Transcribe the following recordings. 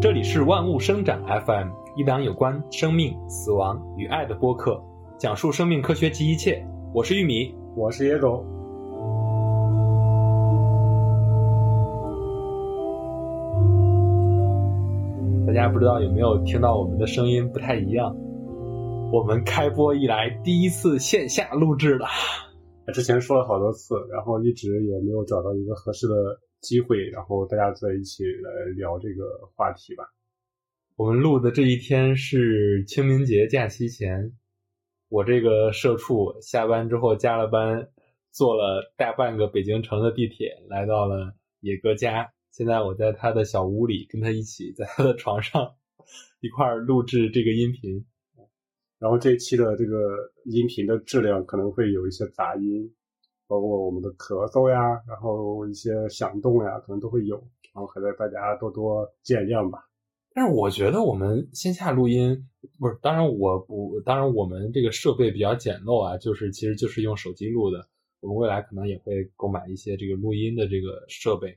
这里是万物生长 FM，一档有关生命、死亡与爱的播客，讲述生命科学及一切。我是玉米，我是野狗。大家不知道有没有听到我们的声音不太一样？我们开播以来第一次线下录制了。之前说了好多次，然后一直也没有找到一个合适的。机会，然后大家在一起来聊这个话题吧。我们录的这一天是清明节假期前，我这个社畜下班之后加了班，坐了大半个北京城的地铁来到了野哥家。现在我在他的小屋里，跟他一起在他的床上 一块儿录制这个音频。然后这一期的这个音频的质量可能会有一些杂音。包括我们的咳嗽呀，然后一些响动呀，可能都会有，然后还在大家多多见谅吧。但是我觉得我们线下录音不是，当然我不，当然我们这个设备比较简陋啊，就是其实就是用手机录的。我们未来可能也会购买一些这个录音的这个设备。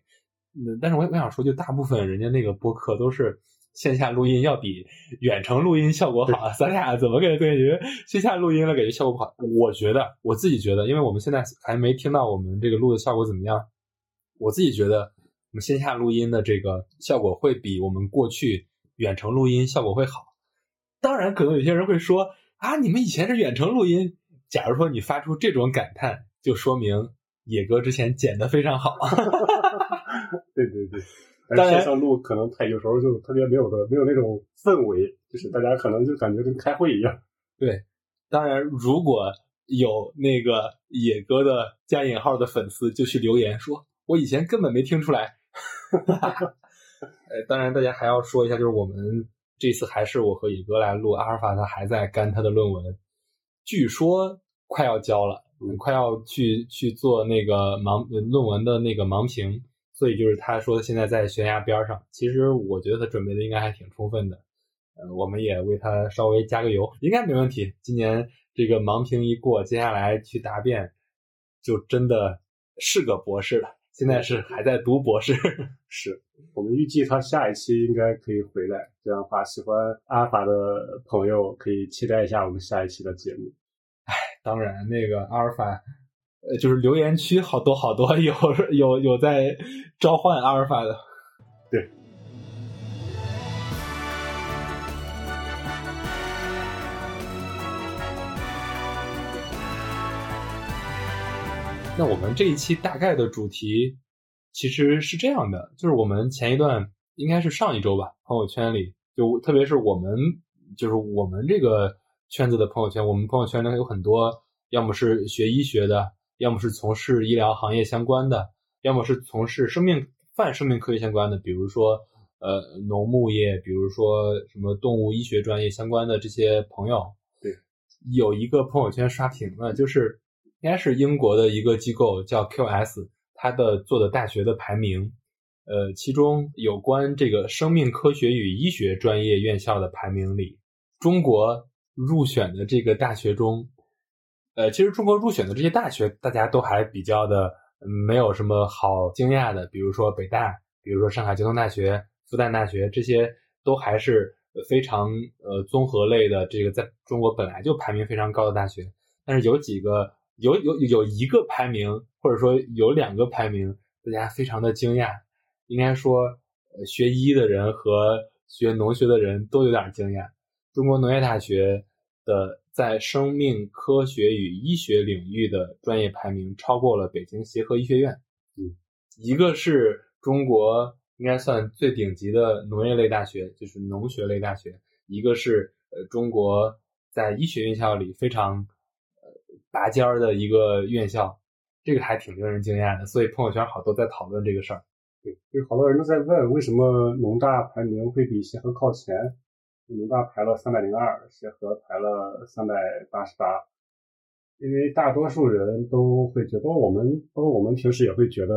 那，但是我我想说，就大部分人家那个播客都是。线下录音要比远程录音效果好啊！咱俩怎么给感觉线下录音了感觉效果不好？我觉得我自己觉得，因为我们现在还没听到我们这个录的效果怎么样。我自己觉得，我们线下录音的这个效果会比我们过去远程录音效果会好。当然，可能有些人会说啊，你们以前是远程录音。假如说你发出这种感叹，就说明野哥之前剪的非常好。对 对 对。线上录可能太有时候就特别没有的没有那种氛围，就是大家可能就感觉跟开会一样。对，当然如果有那个野哥的加引号的粉丝，就去留言说，我以前根本没听出来。呃，当然大家还要说一下，就是我们这次还是我和野哥来录，阿尔法他还在干他的论文，据说快要交了，快要去去做那个盲论文的那个盲评。所以就是他说现在在悬崖边上，其实我觉得他准备的应该还挺充分的，呃，我们也为他稍微加个油，应该没问题。今年这个盲评一过，接下来去答辩，就真的是个博士了。现在是还在读博士，是我们预计他下一期应该可以回来。这样的话，喜欢阿尔法的朋友可以期待一下我们下一期的节目。哎，当然那个阿尔法。呃，就是留言区好多好多有 有有在召唤阿尔法的，对。那我们这一期大概的主题其实是这样的，就是我们前一段应该是上一周吧，朋友圈里就特别是我们就是我们这个圈子的朋友圈，我们朋友圈里有很多，要么是学医学的。要么是从事医疗行业相关的，要么是从事生命泛生命科学相关的，比如说呃农牧业，比如说什么动物医学专业相关的这些朋友。对，有一个朋友圈刷屏了，就是应该是英国的一个机构叫 QS，它的做的大学的排名，呃，其中有关这个生命科学与医学专业院校的排名里，中国入选的这个大学中。呃，其实中国入选的这些大学，大家都还比较的没有什么好惊讶的，比如说北大，比如说上海交通大学、复旦大学，这些都还是非常呃综合类的，这个在中国本来就排名非常高的大学。但是有几个，有有有一个排名，或者说有两个排名，大家非常的惊讶。应该说，学医的人和学农学的人都有点惊讶。中国农业大学的。在生命科学与医学领域的专业排名超过了北京协和医学院。嗯，一个是中国应该算最顶级的农业类大学，就是农学类大学；一个是呃中国在医学院校里非常呃拔尖儿的一个院校，这个还挺令人惊讶的。所以朋友圈好多在讨论这个事儿。对，就好多人都在问，为什么农大排名会比协和靠前？农大排了三百零二，协和排了三百八十八。因为大多数人都会觉得，包括我们，包括我们平时也会觉得，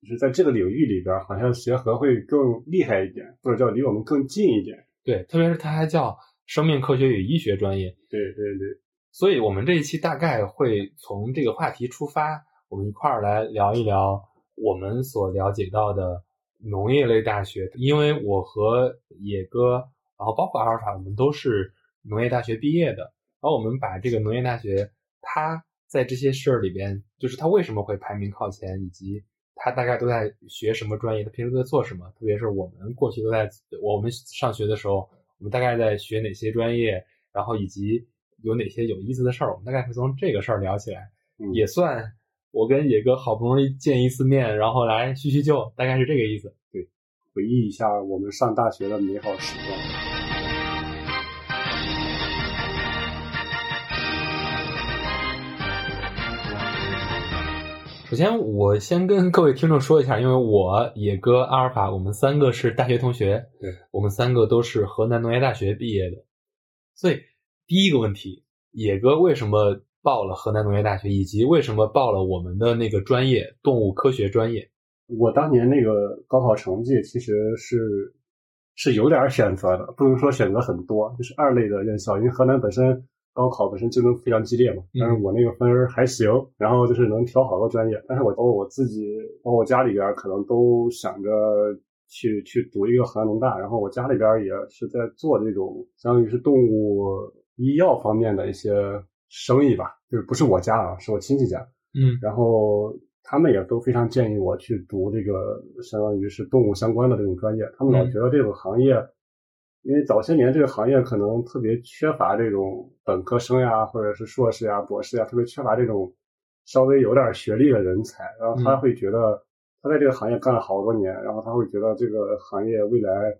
就是在这个领域里边，好像协和会更厉害一点，或者叫离我们更近一点。对，特别是它还叫生命科学与医学专业。对对对。所以我们这一期大概会从这个话题出发，我们一块儿来聊一聊我们所了解到的农业类大学。因为我和野哥，然后包括阿尔法，我们都是农业大学毕业的。然后我们把这个农业大学，它在这些事儿里边，就是它为什么会排名靠前，以及它大概都在学什么专业，它平时都在做什么。特别是我们过去都在我们上学的时候，我们大概在学哪些专业，然后以及有哪些有意思的事儿，我们大概会从这个事儿聊起来，也算。我跟野哥好不容易见一次面，然后来叙叙旧，大概是这个意思。对，回忆一下我们上大学的美好时光。首先，我先跟各位听众说一下，因为我野哥、阿尔法，我们三个是大学同学，对，我们三个都是河南农业大学毕业的，所以第一个问题，野哥为什么？报了河南农业大学，以及为什么报了我们的那个专业动物科学专业？我当年那个高考成绩其实是是有点选择的，不能说选择很多，就是二类的院校，因为河南本身高考本身竞争非常激烈嘛。但是我那个分还行，然后就是能挑好多专业。但是我包括我自己，包括我家里边可能都想着去去读一个河南农大，然后我家里边也是在做这种相当于是动物医药方面的一些。生意吧，就是不是我家啊，是我亲戚家。嗯，然后他们也都非常建议我去读这个相当于是动物相关的这种专业。他们老觉得这个行业，因为早些年这个行业可能特别缺乏这种本科生呀，或者是硕士呀、博士呀，特别缺乏这种稍微有点学历的人才。然后他会觉得他在这个行业干了好多年，然后他会觉得这个行业未来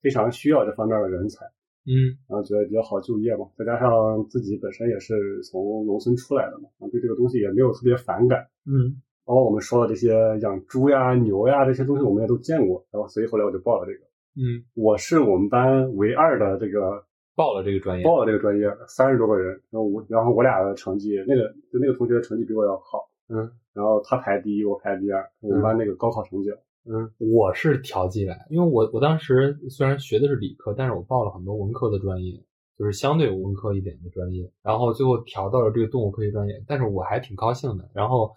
非常需要这方面的人才。嗯，然后觉得比较好就业嘛，再加上自己本身也是从农村出来的嘛，对这个东西也没有特别反感。嗯，包括我们说的这些养猪呀、牛呀这些东西，我们也都见过。然后所以后来我就报了这个。嗯，我是我们班唯二的这个报了这个专业，报了这个专业，三十多个人，然后我然后我俩的成绩，那个就那个同学的成绩比我要好。嗯，然后他排第一，我排第二，我们班那个高考成绩。嗯，我是调剂来，因为我我当时虽然学的是理科，但是我报了很多文科的专业，就是相对文科一点的专业，然后最后调到了这个动物科学专业，但是我还挺高兴的。然后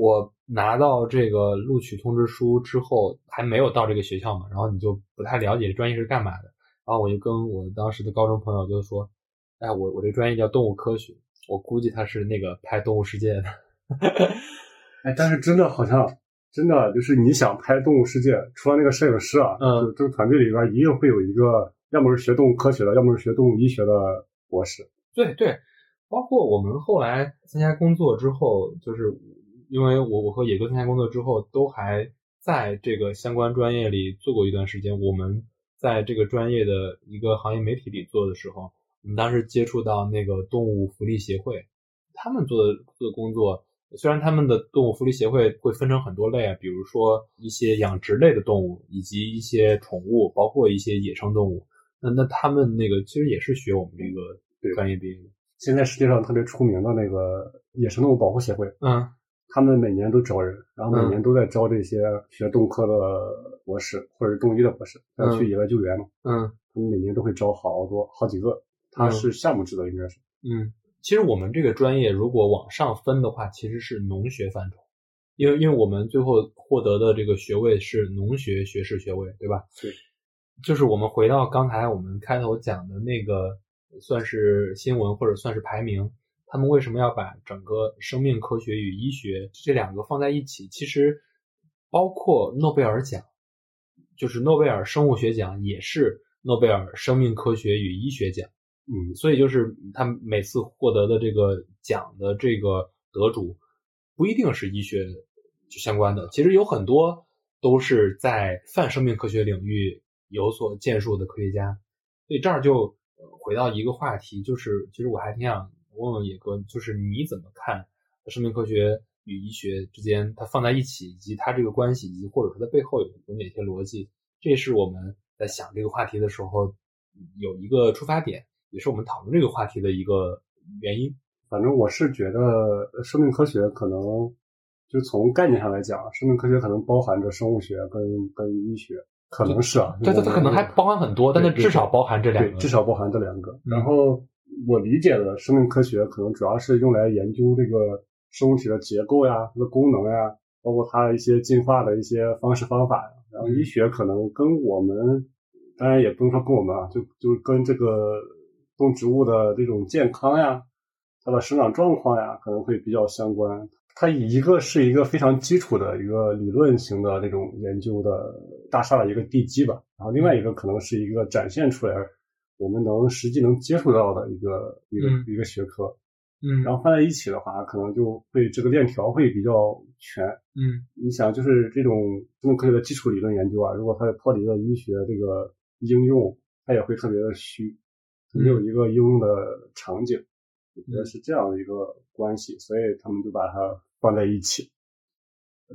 我拿到这个录取通知书之后，还没有到这个学校嘛，然后你就不太了解这专业是干嘛的，然后我就跟我当时的高中朋友就说，哎，我我这专业叫动物科学，我估计他是那个拍《动物世界》的，哎，但是真的好像。真的就是你想拍《动物世界》，除了那个摄影师啊，嗯，就这个团队里边一定会有一个，要么是学动物科学的，要么是学动物医学的博士。对对，包括我们后来参加工作之后，就是因为我我和野哥参加工作之后，都还在这个相关专业里做过一段时间。我们在这个专业的一个行业媒体里做的时候，我们当时接触到那个动物福利协会，他们做的做的工作。虽然他们的动物福利协会会分成很多类啊，比如说一些养殖类的动物，以及一些宠物，包括一些野生动物。那那他们那个其实也是学我们这个专业毕业的。现在世界上特别出名的那个野生动物保护协会，嗯，他们每年都招人，然后每年都在招这些学动科的博士或者是动医的博士，要去野外救援嘛。嗯，他们每年都会招好多好几个。他是项目制的，应该是。嗯。其实我们这个专业如果往上分的话，其实是农学范畴，因为因为我们最后获得的这个学位是农学学士学位，对吧？对。就是我们回到刚才我们开头讲的那个，算是新闻或者算是排名，他们为什么要把整个生命科学与医学这两个放在一起？其实包括诺贝尔奖，就是诺贝尔生物学奖，也是诺贝尔生命科学与医学奖。嗯，所以就是他每次获得的这个奖的这个得主，不一定是医学相关的，其实有很多都是在泛生命科学领域有所建树的科学家。所以这儿就回到一个话题，就是其实我还挺想问问野哥，就是你怎么看生命科学与医学之间它放在一起，以及它这个关系，以及或者说它背后有有哪些逻辑？这是我们在想这个话题的时候有一个出发点。也是我们讨论这个话题的一个原因。反正我是觉得，生命科学可能就从概念上来讲，生命科学可能包含着生物学跟跟医学，可能是啊。对对，它可能还包含很多，但它至少包含这两个，至少包含这两个。然后我理解的生命科学可能主要是用来研究这个生物体的结构呀、它的功能呀，包括它一些进化的一些方式方法呀。然后医学可能跟我们，当然也不能说跟我们啊，就就是跟这个动植物的这种健康呀、它的生长状况呀，可能会比较相关。它一个是一个非常基础的一个理论型的这种研究的大厦的一个地基吧，然后另外一个可能是一个展现出来我们能实际能接触到的一个一个嗯一个学科，嗯，然后放在一起的话，可能就会这个链条会比较全。嗯你想，就是这种生命科学的基础理论研究啊，如果它脱离了医学这个应用，它也会特别的虚，没有一个应用的场景。我觉得是这样的一个关系，所以他们就把它放在一起。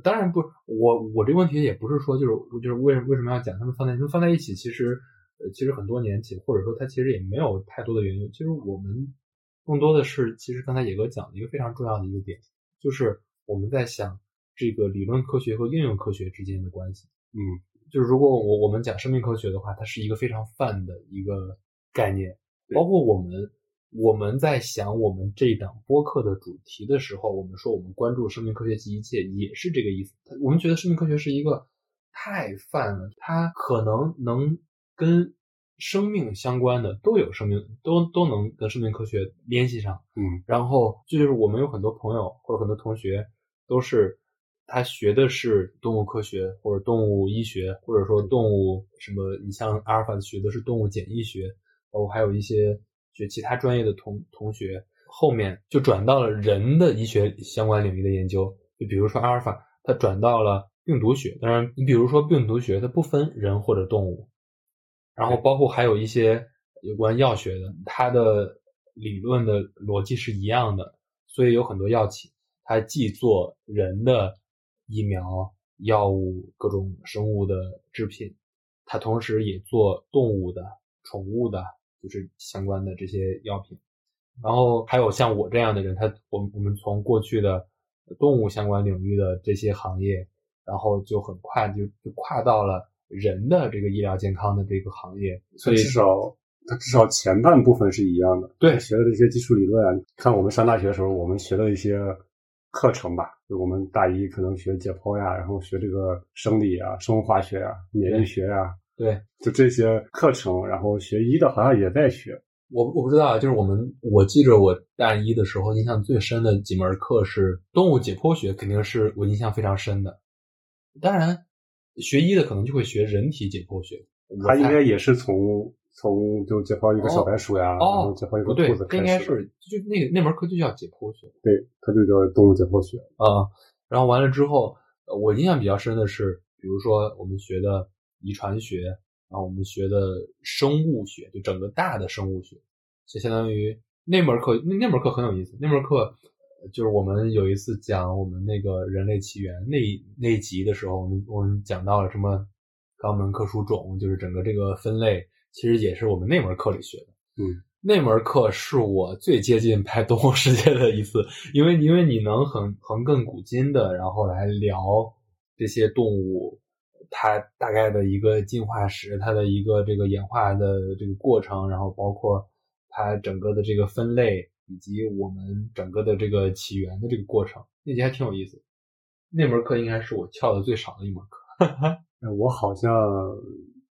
当然不，我我这个问题也不是说就是就是为什为什么要讲他们放在他们放在一起，其实呃其实很多年前或者说它其实也没有太多的原因，其实我们更多的是其实刚才野哥讲的一个非常重要的一个点，就是我们在想这个理论科学和应用科学之间的关系。嗯，就是如果我我们讲生命科学的话，它是一个非常泛的一个概念，包括我们我们在想我们这档播客的主题的时候，我们说我们关注生命科学及一切，也是这个意思。我们觉得生命科学是一个太泛了，它可能能跟生命相关的都有生命，都都能跟生命科学联系上。嗯然后这就是我们有很多朋友或者很多同学都是他学的是动物科学或者动物医学，或者说动物什么，你像阿尔法学的是动物检疫学，包括还有一些学其他专业的同同学，后面就转到了人的医学相关领域的研究，就比如说阿尔法，它转到了病毒学，当然你比如说病毒学，它不分人或者动物，然后包括还有一些有关药学的，它的理论的逻辑是一样的，所以有很多药企，它既做人的疫苗、药物、各种生物的制品，它同时也做动物的、宠物的，就是相关的这些药品。然后还有像我这样的人，他我们我们从过去的动物相关领域的这些行业，然后就很快就就跨到了人的这个医疗健康的这个行业，所以至少它至少前半部分是一样的。对学的这些基础理论啊，看我们上大学的时候，我们学的一些课程吧，就我们大一可能学解剖呀，然后学这个生理啊、生物化学呀、免疫学呀，对就这些课程，然后学医的好像也在学。我我不知道啊，就是我们我记着我大一的时候印象最深的几门课是动物解剖学，肯定是我印象非常深的。当然，学医的可能就会学人体解剖学，他应该也是从从就解剖一个小白鼠呀，然后哦解剖一个兔子，开这应该。是就那个那门课就叫解剖学对，它就叫动物解剖学。啊、然后完了之后，呃我印象比较深的是，比如说我们学的遗传学，然后我们学的生物学，就整个大的生物学，就相当于那门课那那门课很有意思。那门课呃就是我们有一次讲我们那个人类起源那那一集的时候，我们我们讲到了什么肛门科属种，就是整个这个分类，其实也是我们那门课里学的。嗯，那门课是我最接近拍动物世界的一次，因为因为你能很横亘古今的，然后来聊这些动物它大概的一个进化史，它的一个这个演化的这个过程，然后包括它整个的这个分类，以及我们整个的这个起源的这个过程，那节还挺有意思。那门课应该是我翘的最少的一门课。呃我好像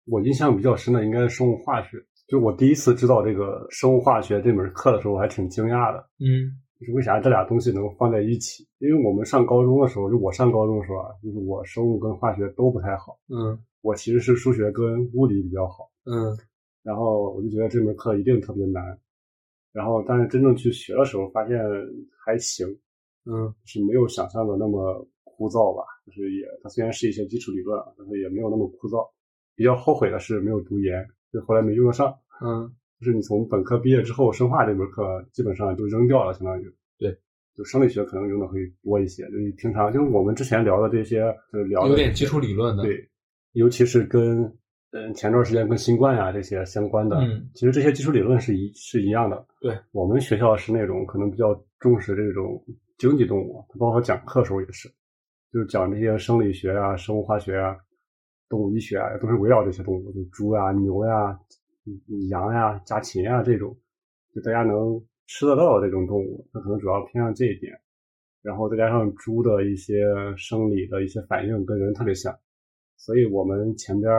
我印象比较深的应该是生物化学，就我第一次知道这个生物化学这门课的时候，我还挺惊讶的，嗯就是为啥这俩东西能放在一起？因为我们上高中的时候，就我上高中的时候啊，就是我生物跟化学都不太好，嗯我其实是数学跟物理比较好，嗯然后我就觉得这门课一定特别难，然后但是真正去学的时候，发现还行，嗯是没有想象的那么枯燥吧，就是也它虽然是一些基础理论啊，但是也没有那么枯燥。比较后悔的是没有读研，就后来没用得上。嗯就是你从本科毕业之后，生化这门课基本上就扔掉了，相当于。对。就生理学可能用的会多一些，就是平常就是我们之前聊的这些，就是聊的有点基础理论的。对，尤其是跟嗯前段时间跟新冠呀、这些相关的，嗯其实这些基础理论是一是一样的。对，我们学校是那种可能比较重视这种经济动物，包括讲课的时候也是，就是讲这些生理学啊、生物化学啊、动物医学啊，都是围绕这些动物，就猪呀、牛呀、嗯羊呀、家禽啊这种，就大家能吃得到的这种动物，它可能主要偏向这一点。然后再加上猪的一些生理的一些反应跟人特别像，所以我们前边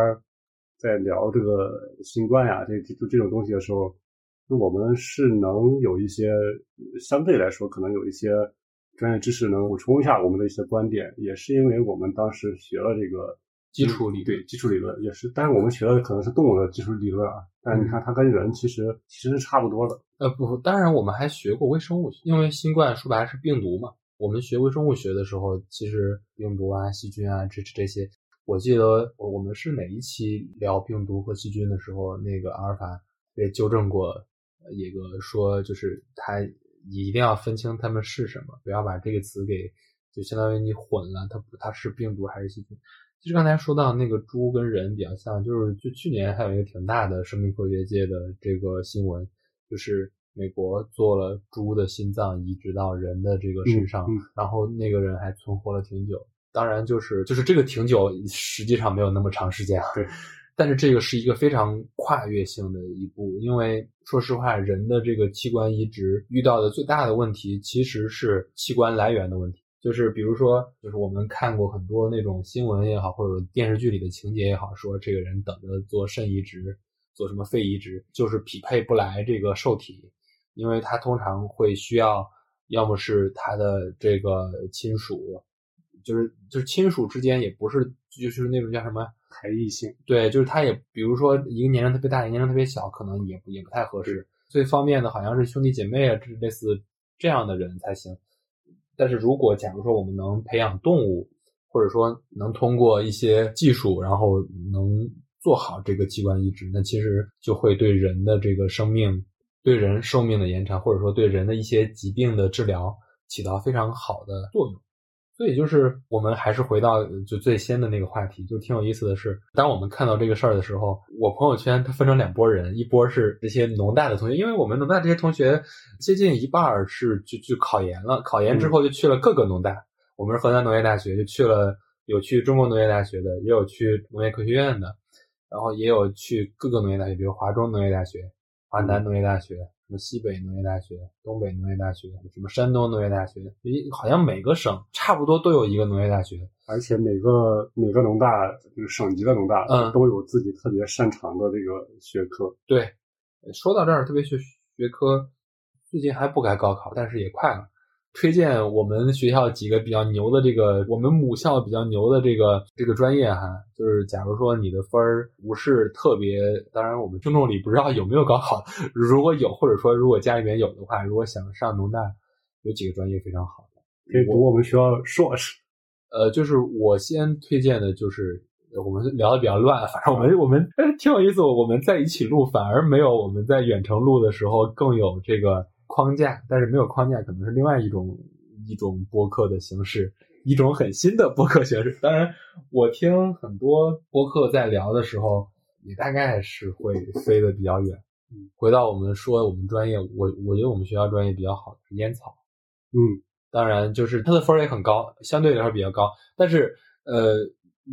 在聊这个新冠呀，这这这种东西的时候，那我们是能有一些相对来说可能有一些专业知识能补充一下我们的一些观点，也是因为我们当时学了这个。基础理对基础理论也是，但是我们学的可能是动物的基础理论啊。但你看，它跟人其实其实是差不多的。呃，不，当然我们还学过微生物学，因为新冠说白了是病毒嘛。我们学微生物学的时候，其实病毒啊、细菌啊，这这些，我记得我我们是哪一期聊病毒和细菌的时候，那个阿尔法也纠正过一个说，就是它一定要分清它们是什么，不要把这个词给就相当于你混了，它它是病毒还是细菌。其实刚才说到那个猪跟人比较像，就是就去年还有一个挺大的生命科学界的这个新闻，就是美国做了猪的心脏移植到人的这个身上，然后那个人还存活了挺久。当然，就是就是这个挺久，实际上没有那么长时间。对，但是这个是一个非常跨越性的一步，因为说实话，人的这个器官移植遇到的最大的问题其实是器官来源的问题。就是比如说，就是我们看过很多那种新闻也好，或者电视剧里的情节也好，说这个人等着做肾移植，做什么肺移植，就是匹配不来这个受体，因为他通常会需要，要么是他的这个亲属，就是就是亲属之间也不是，就是那种叫什么排异性，对，就是他也比如说一个年龄特别大，一个年龄特别小，可能也也不太合适。最方便的好像是兄弟姐妹啊，这类似这样的人才行。但是如果假如说我们能培养动物，或者说能通过一些技术，然后能做好这个器官移植，那其实就会对人的这个生命、对人寿命的延长，或者说对人的一些疾病的治疗起到非常好的作用。所以就是我们还是回到就最先的那个话题，就挺有意思的是，当我们看到这个事儿的时候，我朋友圈它分成两拨人，一波是这些农大的同学，因为我们农大这些同学接近一半是就就考研了，考研之后就去了各个农大，我们是河南农业大学就去了，有去中国农业大学的，也有去农业科学院的，然后也有去各个农业大学，比如华中农业大学、华南农业大学。什么西北农业大学、东北农业大学，什么山东农业大学，咦，好像每个省差不多都有一个农业大学，而且每个每个农大就是省级的农大，嗯，都有自己特别擅长的这个学科。对，说到这儿，特别学学科，最近还不该高考，但是也快了。推荐我们学校几个比较牛的这个，我们母校比较牛的这个这个专业哈，就是假如说你的分儿不是特别，当然我们听众里不知道有没有高考，如果有或者说如果家里面有的话，如果想上农大，有几个专业非常好的，可以读我们学校硕士。呃，就是我先推荐的就是我们聊的比较乱，反正我们我们 挺有意思，我们在一起录反而没有我们在远程录的时候更有这个。框架，但是没有框架，可能是另外一种一种播客的形式，一种很新的播客形式。当然，我听很多播客在聊的时候，也大概是会飞得比较远。回到我们说我们专业，我我觉得我们学校专业比较好是烟草。嗯，当然就是它的分儿也很高，相对来说比较高。但是呃，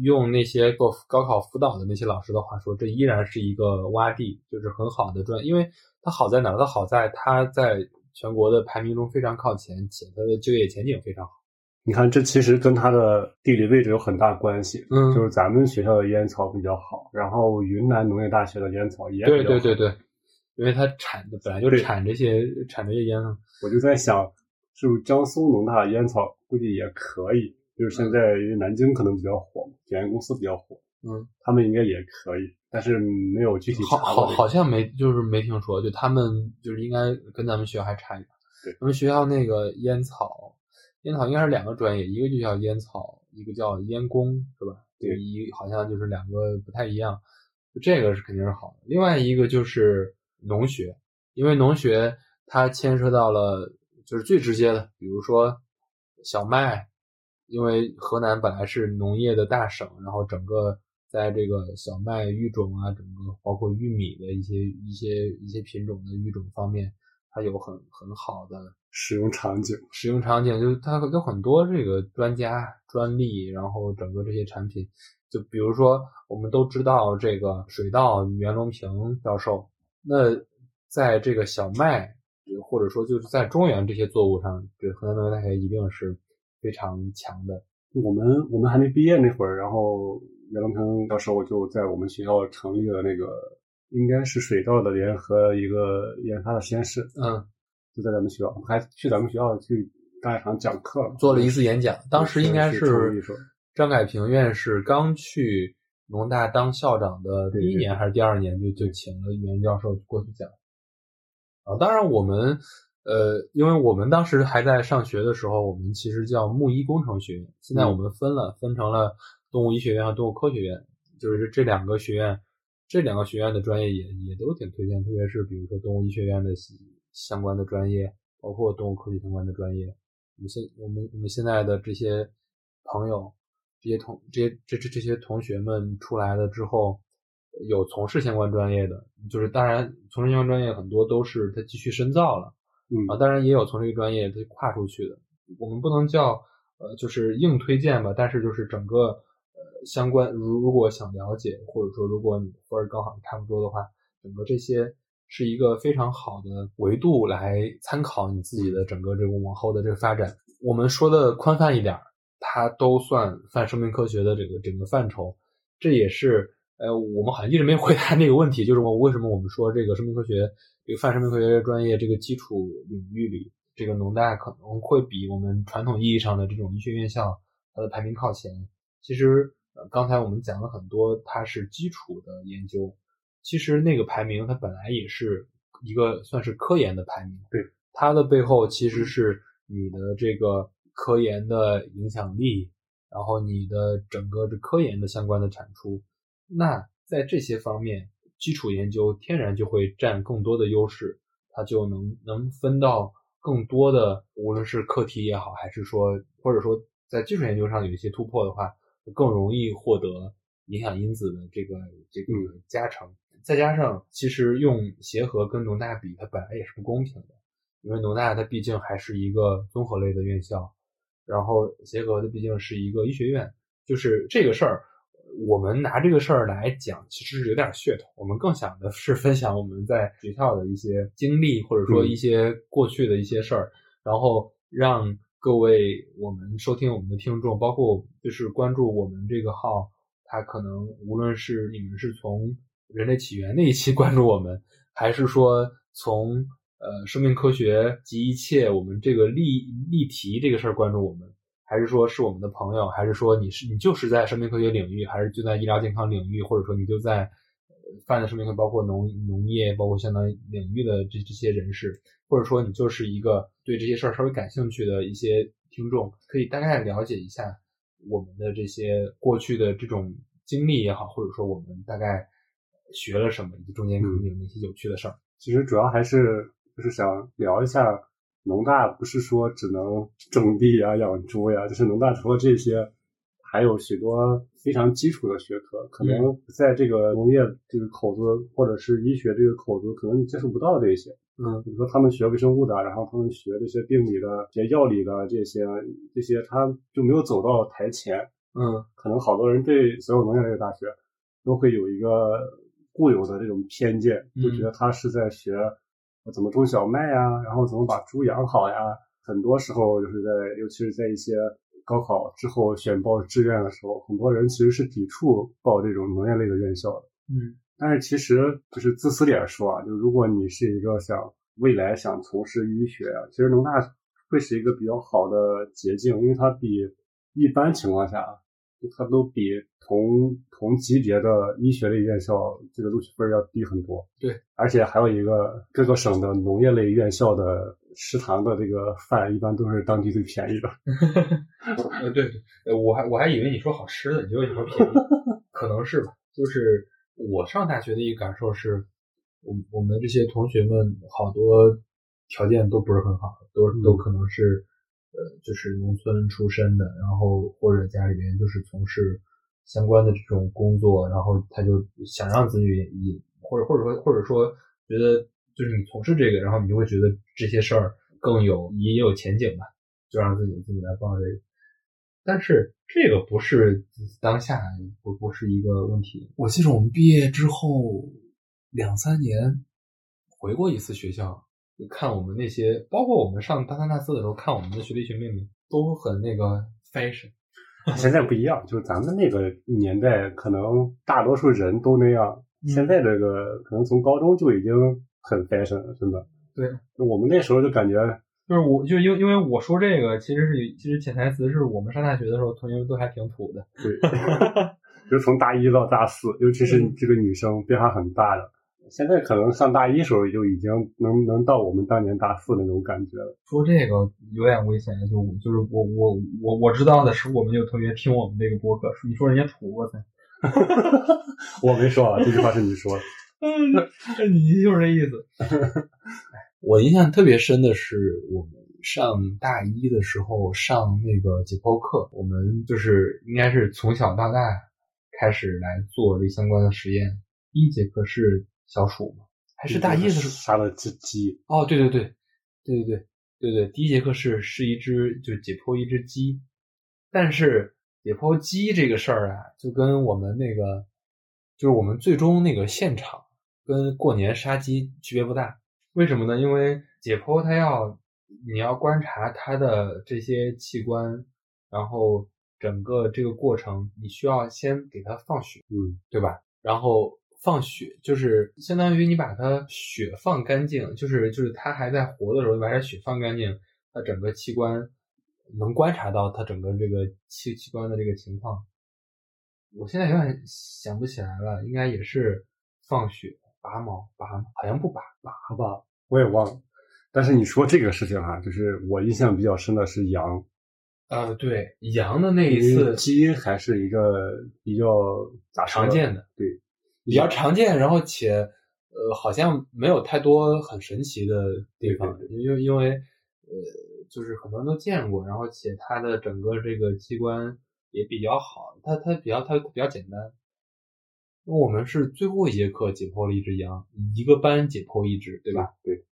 用那些做高考辅导的那些老师的话说，这依然是一个洼地，就是很好的专，因为。它好在哪儿？它好在它在全国的排名中非常靠前，且它的就业前景非常好。你看，这其实跟它的地理位置有很大关系。嗯，就是咱们学校的烟草比较好，然后云南农业大学的烟草也对对对对，因为它产的本来就产这些产这些烟呢。我就在想，是不是江苏农大烟草估计也可以？就是现在因为南京可能比较火，检验公司比较火，嗯，他们应该也可以。但是没有具体好好好像没就是没听说，就他们就是应该跟咱们学校还差一点。对，咱们学校那个烟草，烟草应该是两个专业，一个就叫烟草，一个叫烟工，是吧？对，一好像就是两个不太一样。这个是肯定是好的。另外一个就是农学，因为农学它牵涉到了就是最直接的，比如说小麦，因为河南本来是农业的大省，然后整个。在这个小麦育种啊，整个包括玉米的一些一些一些品种的育种方面，它有很很好的使用场景。使用场景就是它有很多这个专家专利，然后整个这些产品，就比如说我们都知道这个水稻袁隆平教授，那在这个小麦或者说就是在中原这些作物上，这河南农业大学一定是非常强的。我们我们还没毕业那会儿，然后袁隆平教授就在我们学校成立了那个应该是水稻的联合一个研发的实验室，嗯，就在咱们学校，还去咱们学校去大厂讲课了，做了一次演讲。当时应该是是张改平院士刚去农大当校长的第一年还是第二年，就就请了袁教授过去讲。啊，当然我们。呃，因为我们当时还在上学的时候，我们其实叫木一工程学院。现在我们分了，分成了动物医学院和动物科学院，就是这两个学院，这两个学院的专业也也都挺推荐，特别是比如说动物医学院的相关的专业，包括动物科学相关的专业。我们现我们我们现在的这些朋友，这些同这些这这这些同学们出来了之后，有从事相关专业的，就是当然从事相关专业很多都是他继续深造了。嗯啊，当然也有从这个专业他跨出去的，我们不能叫呃就是硬推荐吧，但是就是整个呃相关如如果想了解或者说如果你分儿刚好差不多的话，整个这些是一个非常好的维度来参考你自己的整个这个往后的这个发展。我们说的宽泛一点，它都算泛生命科学的这个整个范畴，这也是。呃，我们好像一直没回答那个问题，就是我为什么我们说这个生命科学，这个泛生命科学专业这个基础领域里，这个农大可能会比我们传统意义上的这种医学院校它的排名靠前。其实，呃，刚才我们讲了很多，它是基础的研究，其实那个排名它本来也是一个算是科研的排名。对，它的背后其实是你的这个科研的影响力，然后你的整个这科研的相关的产出。那在这些方面，基础研究天然就会占更多的优势，它就能能分到更多的，无论是课题也好，还是说或者说在技术研究上有一些突破的话，更容易获得影响因子的这个这个加成。再加上，其实用协和跟农大比，它本来也是不公平的，因为农大它毕竟还是一个综合类的院校，然后协和它毕竟是一个医学院，就是这个事儿。我们拿这个事儿来讲，其实是有点噱头。我们更想的是分享我们在学校的一些经历，或者说一些过去的一些事儿，然后让各位我们收听我们的听众，包括就是关注我们这个号，他可能无论是你们是从人类起源那一期 关注我们，还是说从呃生命科学及一切我们这个例例题这个事儿关注我们。还是说是我们的朋友，还是说你是你就是在生命科学领域，还是就在医疗健康领域，或者说你就在呃泛的生命科，包括农农业，包括相当领域的这这些人士，或者说你就是一个对这些事儿稍微感兴趣的一些听众，可以大概了解一下我们的这些过去的这种经历也好，或者说我们大概学了什么，以及中间可能有那些有趣的事儿。其实主要还是就是想聊一下。农大不是说只能种地啊、养猪呀，就是农大除了这些，还有许多非常基础的学科，可能在这个农业这个口子或者是医学这个口子，可能你接触不到这些。嗯，比如说他们学微生物的，然后他们学这些病理的、学药理的这些，这些他就没有走到台前。嗯，可能好多人对所有农业类的大学都会有一个固有的这种偏见，就觉得他是在学。怎么种小麦呀？然后怎么把猪养好呀？很多时候就是在，尤其是在一些高考之后选报志愿的时候，很多人其实是抵触报这种农业类的院校的。嗯，但是其实就是自私点说啊，就如果你是一个想未来想从事医学啊，其实农大会是一个比较好的捷径，因为它比一般情况下。它都比同同级别的医学类院校这个录取分要低很多。对，而且还有一个各个省的农业类院校的食堂的这个饭一般都是当地最便宜的。呃，对，呃，我还我还以为你说好吃的，结果你说便宜，可能是吧。就是我上大学的一个感受是，我我们这些同学们好多条件都不是很好，都都可能是。呃，就是农村出身的，然后或者家里边就是从事相关的这种工作，然后他就想让子女也或者或者说或者说觉得就是你从事这个，然后你就会觉得这些事儿更有也有前景吧，就让自己自己来报这个。但是这个不是当下不不是一个问题。我记得我们毕业之后两三年回过一次学校，看我们那些，包括我们上大三大四的时候看我们的学弟学妹们，都很那个 fashion。现在不一样，就是咱们那个年代，可能大多数人都那样。现在这个可能从高中就已经很 fashion 了，真的。对，我们那时候就感觉，就是我就因因为我说这个，其实是其实潜台词是我们上大学的时候，同学们都还挺土的。对，就从大一到大四，尤其是这个女生变化很大的。现在可能上大一时候就已经能能到我们当年大四那种感觉了。说这个有点危险，就就是我我我我知道的是，我们有同学听我们这个播客，你说人家土，我操！我没说啊，这句话是你说的。嗯，你就是这意思。我印象特别深的是，我们上大一的时候上那个解剖课，我们就是应该是从小到大开始来做这相关的实验。第一节课是。小鼠吗？还是大一的时候杀了只鸡？哦，对对对，对对对对对，第一节课是是一只，就解剖一只鸡。但是解剖鸡这个事儿啊，就跟我们那个，就是我们最终那个现场跟过年杀鸡区别不大。为什么呢？因为解剖它要你要观察它的这些器官，然后整个这个过程，你需要先给它放血，嗯，对吧？然后。放血就是相当于你把它血放干净，就是就是它还在活的时候，把它血放干净，它整个器官能观察到它整个这个器器官的这个情况。我现在有点想不起来了，应该也是放血、拔毛、拔好像不拔，拔吧，我也忘了。但是你说这个事情哈，就是我印象比较深的是羊。呃，对，羊的那一次，基因还是一个比较常见的，对。比较常见，然后且呃好像没有太多很神奇的地方，因为因为呃就是很多人都见过，然后且它的整个这个器官也比较好，它它比较它比较简单。我们是最后一节课解剖了一只羊，一个班解剖一只，对吧？对。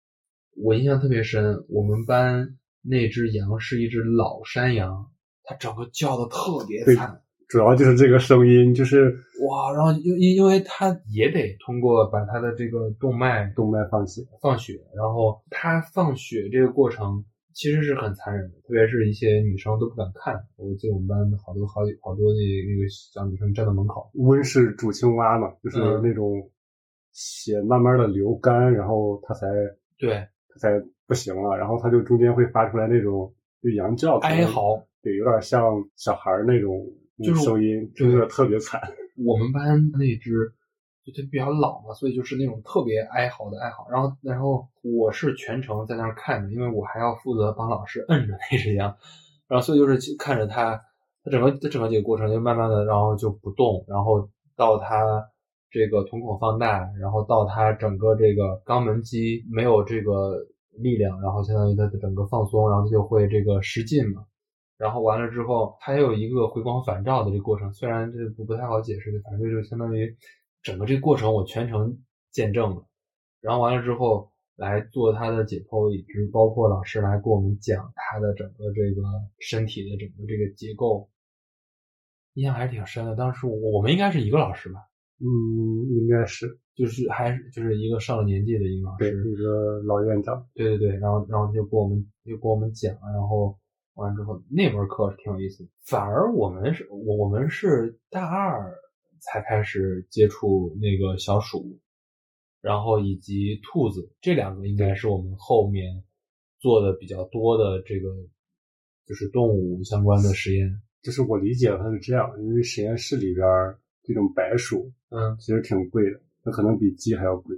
我印象特别深，我们班那只羊是一只老山羊，它整个叫的特别惨。主要就是这个声音，就是哇，然后因因因为它也得通过把它的这个动脉动脉放血放血，然后它放血这个过程其实是很残忍的，特别是一些女生都不敢看。我记得我们班好多好几好多那那个小女生站在门口，温室煮青蛙嘛，就是那种血慢慢的流干，然后它才对，它才不行了，然后它就中间会发出来那种就羊叫哀嚎，对，有点像小孩那种。就是声音真的特别惨。我们班那只就它比较老嘛，所以就是那种特别哀嚎的哀嚎。然后，然后我是全程在那儿看着，因为我还要负责帮老师摁着那只羊。然后，所以就是看着它，它整个他整个这个过程就慢慢的，然后就不动，然后到它这个瞳孔放大，然后到它整个这个肛门肌没有这个力量，然后相当于它的整个放松，然后它就会这个失禁嘛。然后完了之后，它有一个回光返照的这个过程，虽然这不不太好解释，反正就是相当于整个这个过程我全程见证了。然后完了之后来做他的解剖，以及包括老师来给我们讲他的整个这个身体的整个这个结构，印象还是挺深的。当时我们应该是一个老师吧？嗯，应该是，就是还是就是一个上了年纪的一个老师，一个老院长。对对对，然后然后就给我们就给我们讲，然后。完了之后，那门课是挺有意思的。反而我们是，我们是大二才开始接触那个小鼠，然后以及兔子这两个，应该是我们后面做的比较多的这个，就是动物相关的实验。就是我理解它是这样，因为实验室里边这种白鼠，嗯，其实挺贵的，它可能比鸡还要贵。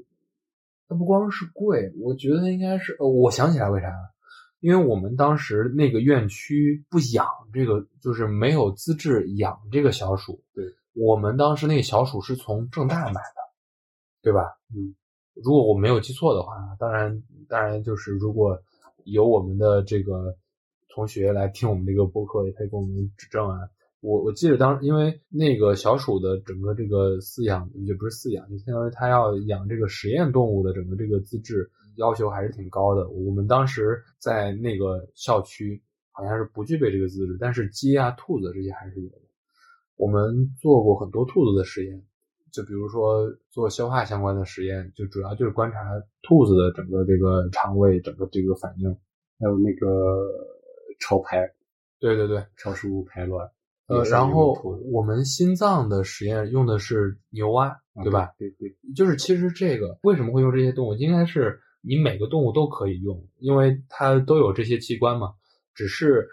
它不光是贵，我觉得应该是，呃，我想起来为啥了。因为我们当时那个院区不养这个，就是没有资质养这个小鼠。对，我们当时那个小鼠是从正大买的，对吧？嗯，如果我没有记错的话，当然，当然就是如果有我们的这个同学来听我们这个播客，也可以给我们指正啊。我我记得当，因为那个小鼠的整个这个饲养，也不是饲养，就相当于它要养这个实验动物的整个这个资质。要求还是挺高的。我们当时在那个校区好像是不具备这个资质，但是鸡啊、兔子这些还是有的。我们做过很多兔子的实验，就比如说做消化相关的实验，就主要就是观察兔子的整个这个肠胃整个这个反应，还有那个超排，对对对，超食物排卵。呃，然后我们心脏的实验用的是牛蛙，对吧？对对，就是其实这个为什么会用这些动物，应该是你每个动物都可以用，因为它都有这些器官嘛。只是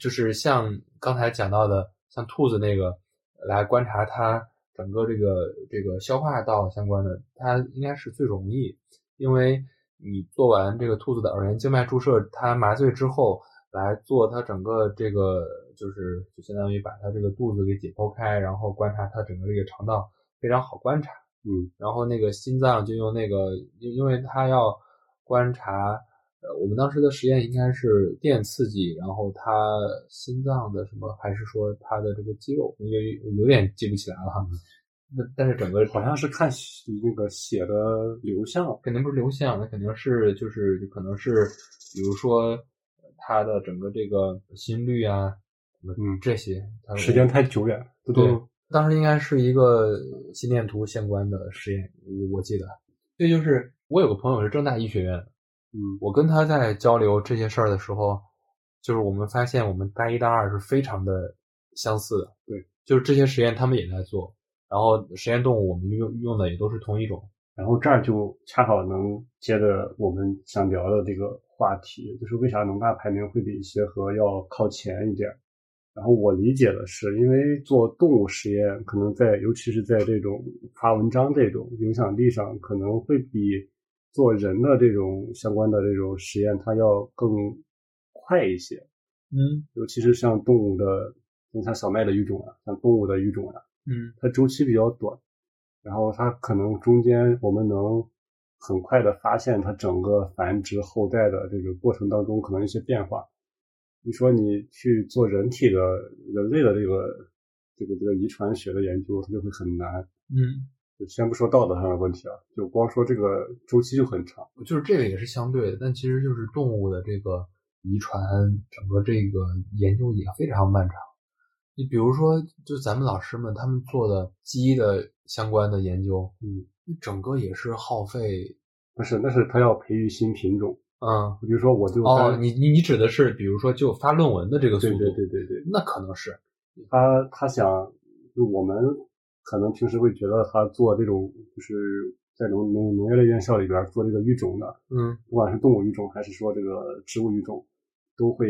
就是像刚才讲到的，像兔子那个来观察它整个这个这个消化道相关的，它应该是最容易，因为你做完这个兔子的耳源静脉注射，它麻醉之后。来做它整个这个，就是就相当于把它这个肚子给解剖开，然后观察它整个这个肠道，非常好观察。嗯，然后那个心脏就用那个，因因为它要观察，呃，我们当时的实验应该是电刺激，然后他心脏的什么，还是说他的这个肌肉，有有点记不起来了哈。那但是整个好像是看那个血的流向，肯定不是流向，那肯定是就是可能是，比如说。他的整个这个心率啊，嗯，这些时间太久远，对，当时应该是一个心电图相关的实验，我我记得。这就是我有个朋友是郑大医学院，嗯，我跟他在交流这些事儿的时候，就是我们发现我们大一、大二是非常的相似的，对，就是这些实验他们也在做，然后实验动物我们用用的也都是同一种。然后这儿就恰好能接着我们想聊的这个话题，就是为啥农大排名会比协和要靠前一点？然后我理解的是，因为做动物实验，可能在尤其是在这种发文章这种影响力上，可能会比做人的这种相关的这种实验，它要更快一些。嗯，尤其是像动物的，你像小麦的育种啊，像动物的育种啊，嗯，它周期比较短。然后它可能中间我们能很快的发现它整个繁殖后代的这个过程当中可能一些变化。你说你去做人体的人类的这个这个这个遗传学的研究，它就会很难。嗯，就先不说道德上的问题啊，就光说这个周期就很长。就是这个也是相对的，但其实就是动物的这个遗传整个这个研究也非常漫长。你比如说，就咱们老师们他们做的鸡的相关的研究，嗯，整个也是耗费，不是，那是他要培育新品种，嗯，比如说我就哦，你你你指的是，比如说就发论文的这个速度，对对对对对，那可能是他他想，就我们可能平时会觉得他做这种就是在农农农业类院校里边做这个育种的，嗯，不管是动物育种还是说这个植物育种。都会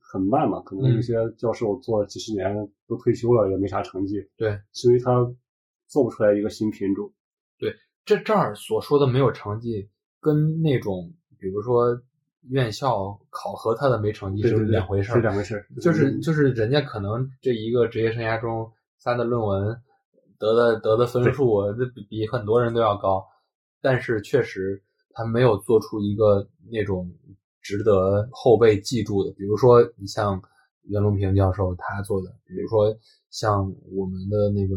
很慢嘛，可能有些教授做几十年都退休了，也没啥成绩。对，是因为他做不出来一个新品种。对，这这儿所说的没有成绩，跟那种比如说院校考核他的没成绩是两回事儿，是两回事儿。就是就是人家可能这一个职业生涯中发的论文得的得的分数，这比比很多人都要高，但是确实他没有做出一个那种。值得后辈记住的，比如说你像袁隆平教授他做的，比如说像我们的那个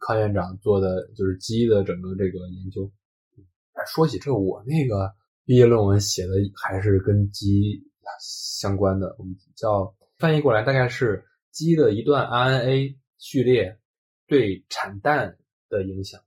康院长做的，就是鸡的整个这个研究。说起这，我那个毕业论文写的还是跟鸡相关的，我们叫翻译过来大概是鸡的一段 RNA 序列对产蛋的影响。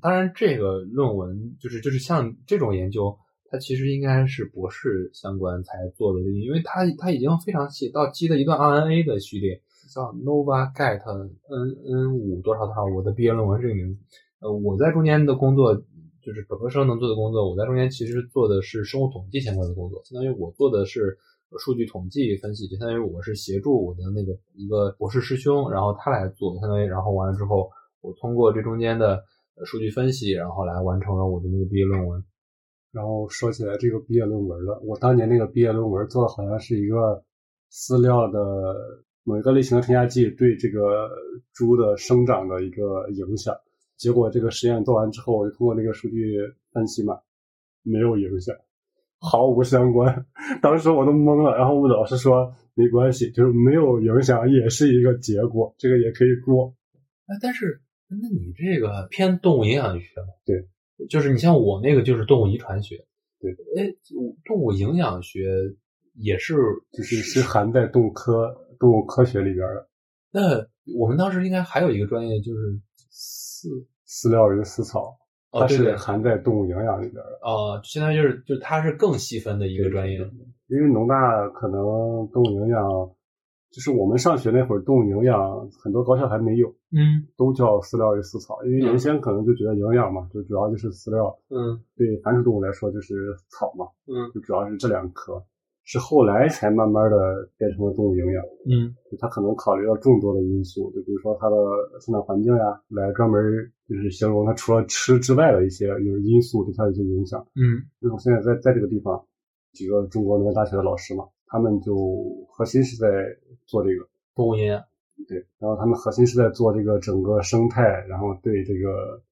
当然，这个论文就是就是像这种研究。它其实应该是博士相关才做的，因为它它已经非常细，到鸡的一段 RNA 的序列叫 NovaGet N N 五多少多少。我的毕业论文这个名字，呃，我在中间的工作就是本科生能做的工作，我在中间其实做的是生物统计相关的工作，相当于我做的是数据统计分析，就相当于我是协助我的那个一个博士师兄，然后他来做，相当于然后完了之后，我通过这中间的数据分析，然后来完成了我的那个毕业论文。然后说起来这个毕业论文了，我当年那个毕业论文做的好像是一个饲料的某一个类型的添加剂对这个猪的生长的一个影响。结果这个实验做完之后，我就通过那个数据分析嘛，没有影响，毫无相关。当时我都懵了。然后我们老师说没关系，就是没有影响也是一个结果，这个也可以过。哎，但是那你这个偏动物营养学对。就是你像我那个就是动物遗传学，对，哎，动物营养学也是，就是是含在动物科动物科学里边的。那我们当时应该还有一个专业，就是饲饲料与饲草，它是含在动物营养里边的。哦，相当于就是就是它是更细分的一个专业。因为农大可能动物营养，就是我们上学那会儿，动物营养很多高校还没有，嗯都叫饲料与饲草。因为原先可能就觉得营养嘛，就主要就是饲料，嗯对繁殖动物来说就是草嘛，嗯就主要是这两科。是后来才慢慢的变成了动物营养，嗯就它可能考虑到众多的因素，就比如说它的生长环境呀，来专门就是形容它除了吃之外的一些有因素对它有一些影响。嗯就是我现在在在这个地方，几个中国农业大学的老师嘛，他们就核心是在做这个，动物营养。对，然后他们核心是在做这个整个生态，然后对这个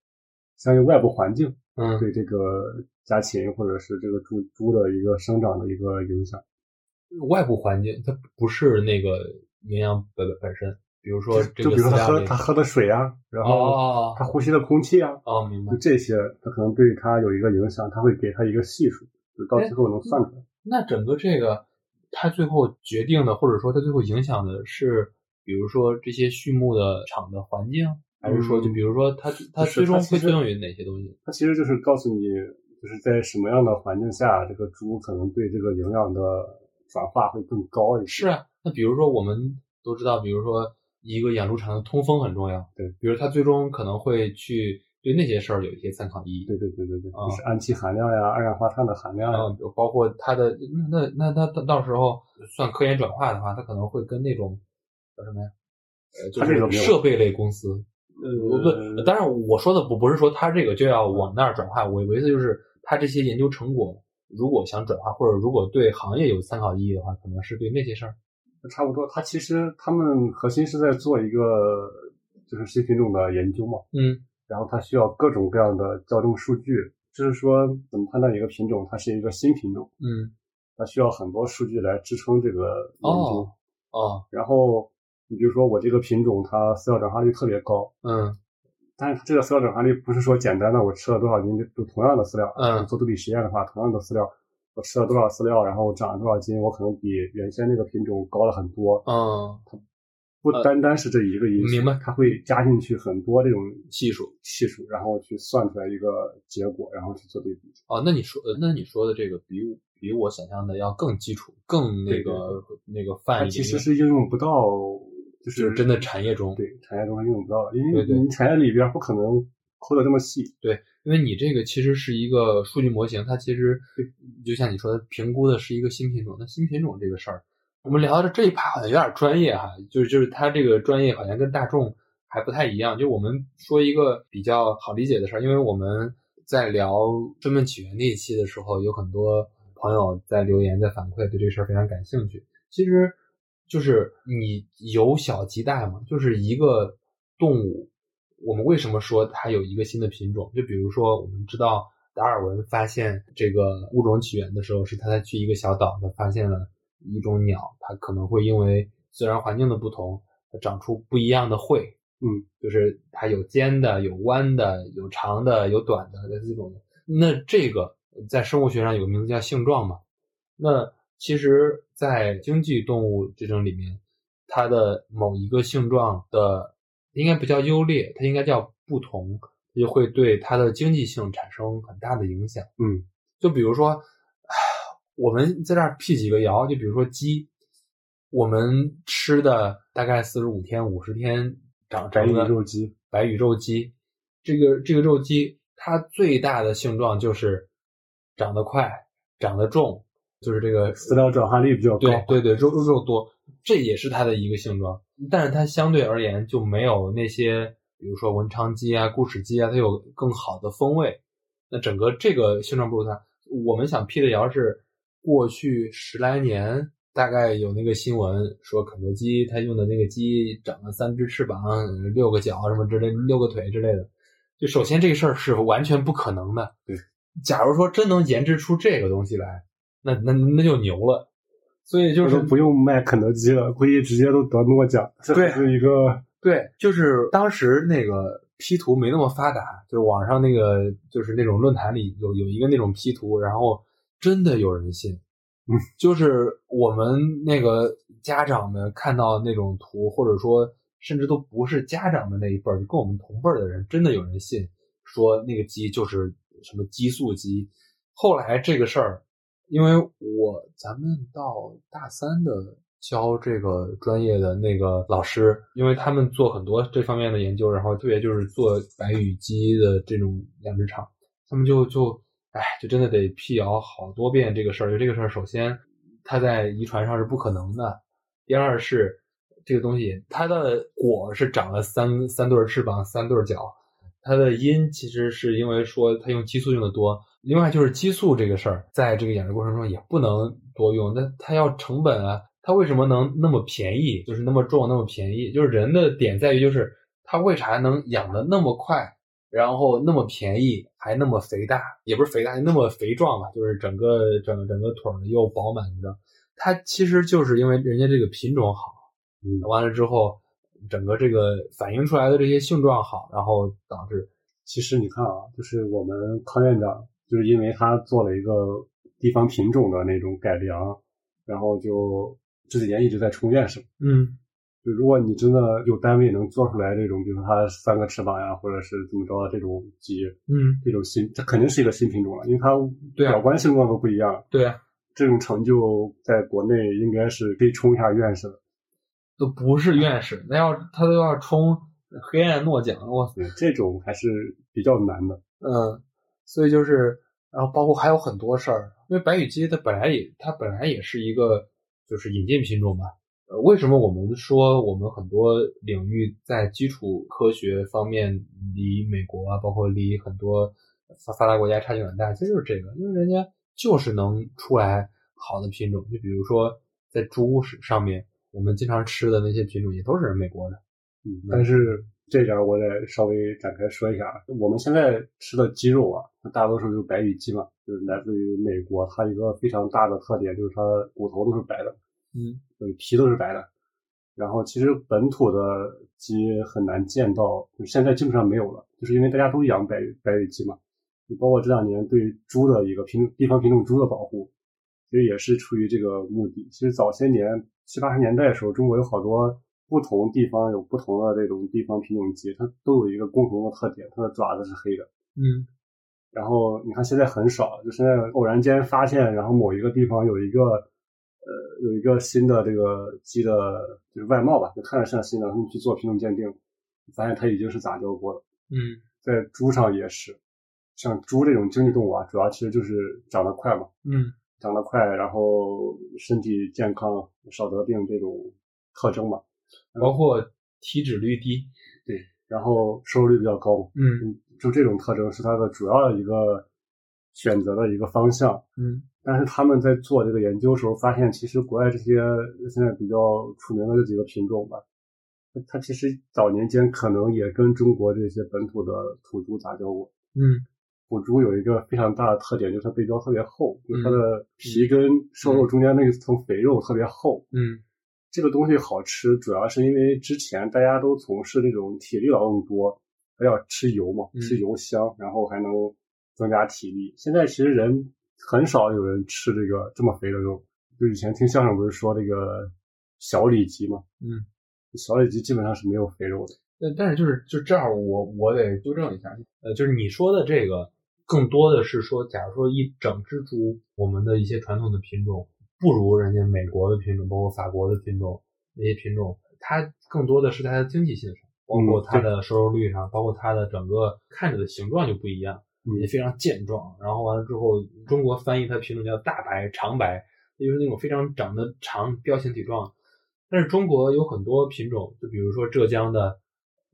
相应外部环境，嗯对这个家禽或者是这个猪猪的一个生长的一个影响。外部环境它不是那个营养本本身，比如说这个就比如说喝他喝的水啊，然后哦他呼吸的空气啊，哦明白就。这些，它可能对它有一个影响，它会给它一个系数，就到最后能算出来。那整个这个它最后决定的，或者说它最后影响的是，比如说这些畜牧的场的环境，还是说就比如说它它最终会作用于哪些东西？它其实就是告诉你，就是在什么样的环境下，这个猪可能对这个营养的转化会更高一些。是啊，那比如说我们都知道，比如说一个养猪场的通风很重要，对，比如它最终可能会去对那些事儿有一些参考意义。对对对对对，啊就是氨气含量呀、二氧化碳的含量呀。包括它的那那那它到时候算科研转化的话，它可能会跟那种叫什么呀？呃，就是设备类公司。呃，不，当然我说的不不是说他这个就要往那儿转化，我我意思就是他这些研究成果如果想转化，或者如果对行业有参考意义的话，可能是对那些事儿。差不多，他其实他们核心是在做一个就是新品种的研究嘛，嗯然后它需要各种各样的校正数据，就是说怎么判断一个品种它是一个新品种，嗯它需要很多数据来支撑这个研究。哦哦然后你比如说我这个品种它饲料转化率特别高，嗯但是这个饲料转化率不是说简单的我吃了多少斤就同样的饲料，嗯做对比实验的话，同样的饲料我吃了多少饲料，然后长了多少斤，我可能比原先那个品种高了很多。嗯，它不单单是这一个因素，明白它会加进去很多这种系数系数，然后去算出来一个结果，然后去做对比。哦，那你说，呃那你说的这个比我比我想象的要更基础，更那个那个它泛一其实是应用不到，就就是是真的产业中，对产业中用不到的，因为你产业里边不可能抠的这么细。对，因为你这个其实是一个数据模型，它其实就像你说的，评估的是一个新品种。那新品种这个事儿，我们聊的这一趴好像有点专业哈，就是就是它这个专业好像跟大众还不太一样。就我们说一个比较好理解的事儿，因为我们在聊生命起源那一期的时候，有很多朋友在留言在反馈，对这事儿非常感兴趣。其实就是你由小及大嘛，就是一个动物。我们为什么说它有一个新的品种？就比如说，我们知道达尔文发现这个物种起源的时候，是他在去一个小岛，他发现了一种鸟，它可能会因为自然环境的不同，它长出不一样的喙。嗯，就是它有尖的、有弯的、有长的、有短的，这种。那这个在生物学上有个名字叫性状嘛？那其实，在经济动物这种里面，它的某一个性状的应该不叫优劣，它应该叫不同，就会对它的经济性产生很大的影响。嗯就比如说，唉我们在这儿辟几个谣，就比如说鸡，我们吃的大概四十五天、五十天长白肉鸡，白羽肉鸡，这个这个肉鸡它最大的性状就是长得快、长得重，就是这个饲料转化率比较高。对对对，肉肉肉多，这也是它的一个性状。但是它相对而言就没有那些，比如说文昌鸡啊、固始鸡啊，它有更好的风味。那整个这个性状不如它。我们想辟的谣是，过去十来年大概有那个新闻说，肯德基它用的那个鸡长了三只翅膀、六个脚什么之类、六个腿之类的。就首先这个事儿是完全不可能的。对，假如说真能研制出这个东西来，那那那就牛了。所以就是都不用卖肯德基了，估计直接都得诺奖。这对是一个对，就是当时那个 P 图没那么发达，就网上那个就是那种论坛里有有一个那种 P 图，然后真的有人信。嗯，就是我们那个家长们看到那种图，或者说甚至都不是家长的那一辈儿，就跟我们同辈儿的人，真的有人信说那个鸡就是什么激素鸡。后来这个事儿，因为我咱们到大三的教这个专业的那个老师，因为他们做很多这方面的研究，然后特别就是做白羽鸡的这种养殖场，他们就就哎，就真的得辟谣好多遍这个事儿。就这个事儿，首先它在遗传上是不可能的，第二是。这个东西，它的果是长了三三对翅膀，三对脚。它的因其实是因为说它用激素用的多。另外就是激素这个事儿，在这个养殖过程中也不能多用。那它要成本啊，它为什么能那么便宜？就是那么重，那么便宜？就是人的点在于，就是它为啥能养的那么快，然后那么便宜，还那么肥大？也不是肥大，那么肥壮吧？就是整个整个整个腿又饱满的。它其实就是因为人家这个品种好。嗯完了之后，整个这个反映出来的这些性状好，然后导致，其实你看啊，就是我们康院长，就是因为他做了一个地方品种的那种改良，然后就这几年一直在冲院士。嗯，就如果你真的有单位能做出来这种，比如说它三个翅膀呀，或者是怎么着的这种鸡，嗯，这种新，这肯定是一个新品种了，因为它对表观性状都不一样。对啊，这种成就在国内应该是可以冲一下院士的。都不是院士，那要他都要冲黑暗诺奖，哇塞，这种还是比较难的。嗯，所以就是，然后包括还有很多事儿，因为白羽鸡它本来也它本来也是一个就是引进品种嘛。呃，为什么我们说我们很多领域在基础科学方面离美国啊，包括离很多发发达国家差距很大？其实就是这个，因为人家就是能出来好的品种，就比如说在猪上面。我们经常吃的那些品种也都是美国的，嗯，但是这点我得稍微展开说一下。我们现在吃的鸡肉啊，大多数就是白羽鸡嘛，就是来自于美国。它一个非常大的特点就是它骨头都是白的，嗯，皮都是白的。然后其实本土的鸡很难见到，就现在基本上没有了，就是因为大家都养白白羽鸡嘛。你包括这两年对猪的一个品地方品种猪的保护，其实也是出于这个目的。其实早些年。七八十年代的时候，中国有好多不同地方有不同的这种地方品种鸡，它都有一个共同的特点，它的爪子是黑的。嗯，然后你看现在很少，就现在偶然间发现，然后某一个地方有一个呃有一个新的这个鸡的，就是外貌吧，就看着像新的，他们去做品种鉴定，发现它已经是杂交过了。嗯，在猪上也是，像猪这种经济动物啊，主要其实就是长得快嘛。嗯。长得快，然后身体健康，少得病这种特征嘛，包括体脂率低，对，然后收入率比较高，嗯，就这种特征是它的主要的一个选择的一个方向，嗯，但是他们在做这个研究时候发现，其实国外这些现在比较出名的这几个品种吧，它其实早年间可能也跟中国这些本土的土猪杂交过，嗯。土猪有一个非常大的特点，就是它背膘特别厚，就是它的皮跟瘦肉中间那一层肥肉特别厚。嗯，这个东西好吃，主要是因为之前大家都从事这种体力劳动多，还要吃油嘛，吃油香，然后还能增加体力。现在其实人很少有人吃这个这么肥的肉。就以前听相声不是说这个小里脊嘛？嗯，小里脊基本上是没有肥肉的。但但是就是就这样，我我得纠正一下，呃，就是你说的这个。更多的是说，假如说一整只猪，我们的一些传统的品种不如人家美国的品种，包括法国的品种那些品种，它更多的是它的经济性上，包括它的收入率上，包括它的整个看着的形状就不一样，也非常健壮。然后完了之后，中国翻译它品种叫大白、长白，就是那种非常长得长、彪形体壮。但是中国有很多品种，就比如说浙江的，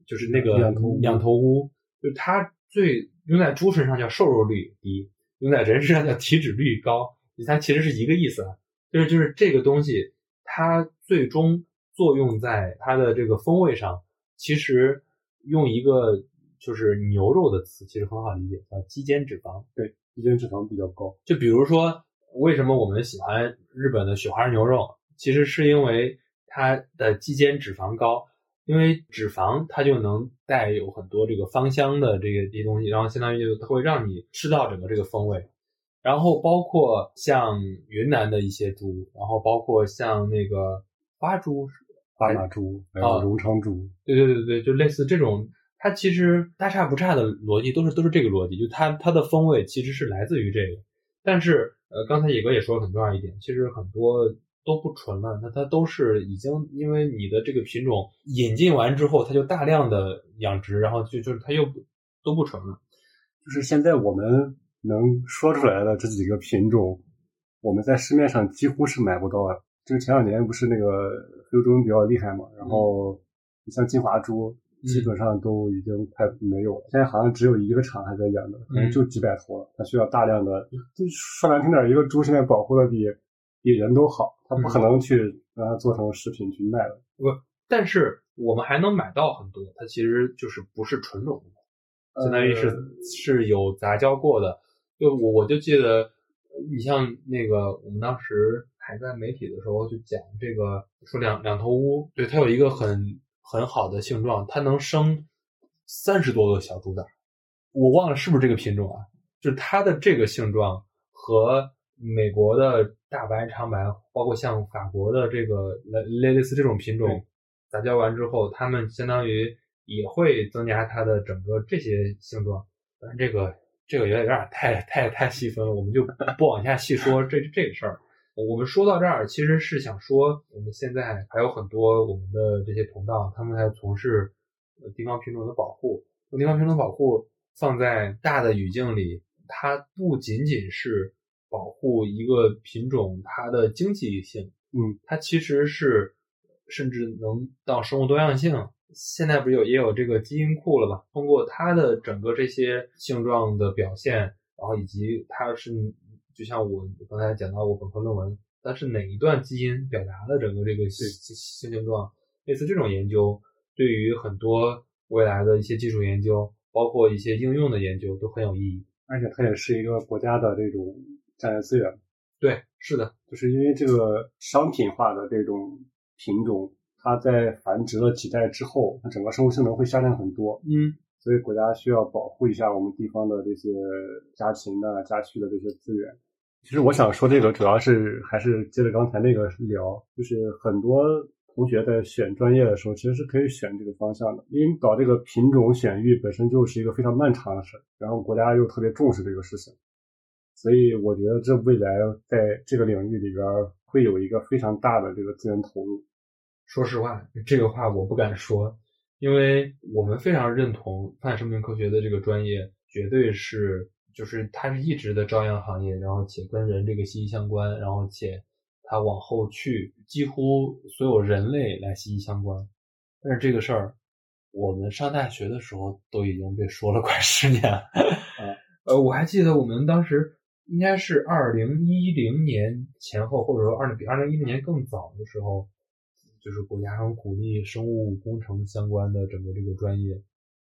就是那个两头乌，就它最。用在猪身上叫瘦肉率低，用在人身上叫体脂率高，它其实是一个意思啊。就是就是这个东西，它最终作用在它的这个风味上，其实用一个就是牛肉的词，其实很好理解，叫肌间脂肪。对，肌间脂肪比较高。就比如说，为什么我们喜欢日本的雪花牛肉，其实是因为它的肌间脂肪高。因为脂肪它就能带有很多这个芳香的这个东西，然后相当于就它会让你吃到整个这个风味，然后包括像云南的一些猪，然后包括像那个花猪巴马猪，还啊有荣昌猪。对对对对，就类似这种，它其实大差不差的逻辑都是都是这个逻辑，就它它的风味其实是来自于这个。但是呃，刚才野哥也说了很重要一点，其实很多都不纯了，那它都是已经因为你的这个品种引进完之后，它就大量的养殖，然后就就是它又不都不纯了。就是现在我们能说出来的这几个品种，我们在市面上几乎是买不到的。就是前两年不是那个非洲猪瘟比较厉害嘛，然后你像金华猪基本上都已经快没有了。现在好像只有一个厂还在养的，可能就几百头了。它需要大量的，就说难听点，一个猪现在保护的比比人都好，它不可能去让它做成食品去卖了。但是我们还能买到很多，它其实就是不是纯种的，相当于是、呃是有杂交过的。就我我就记得，你像那个我们当时还在媒体的时候就讲这个，说两两头乌，对它有一个很很好的性状，它能生三十多个小猪崽。我忘了是不是这个品种啊？就是它的这个性状和美国的大白、长白，包括像法国的这个类类似这种品种杂交完之后，它们相当于也会增加它的整个这些性状。当然，这个这个有点有点太太太细分了，我们就不往下细说这这个事儿。我们说到这儿，其实是想说，我们现在还有很多我们的这些同道，他们在从事呃地方品种的保护。地方品种保护放在大的语境里，它不仅仅是保护一个品种它的经济性，嗯，它其实是甚至能到生物多样性。现在不是有也有这个基因库了吧？通过它的整个这些性状的表现，然后以及它是就像我刚才讲到我本科论文，它是哪一段基因表达了整个这个性性性状，类似这种研究，对于很多未来的一些技术研究，包括一些应用的研究都很有意义。而且它也是一个国家的这种战略资源。对，是的，就是因为这个商品化的这种品种，它在繁殖了几代之后，它整个生物性能会下降很多，嗯所以国家需要保护一下我们地方的这些家禽呐、家畜的这些资源。其实我想说这个，主要是还是接着刚才那个聊，就是很多同学在选专业的时候，其实是可以选这个方向的，因为搞这个品种选育本身就是一个非常漫长的事儿，然后国家又特别重视这个事情。所以我觉得这未来在这个领域里边会有一个非常大的这个资源投入。说实话，这个话我不敢说，因为我们非常认同泛生命科学的这个专业，绝对是就是它是一直的朝阳行业，然后且跟人这个息息相关，然后且它往后去几乎所有人类来息息相关。但是这个事儿，我们上大学的时候都已经被说了快十年了。呃，我还记得我们当时应该是二零一零年前后，或者说二零比二零一零年更早的时候，就是国家很鼓励生物工程相关的整个这个专业，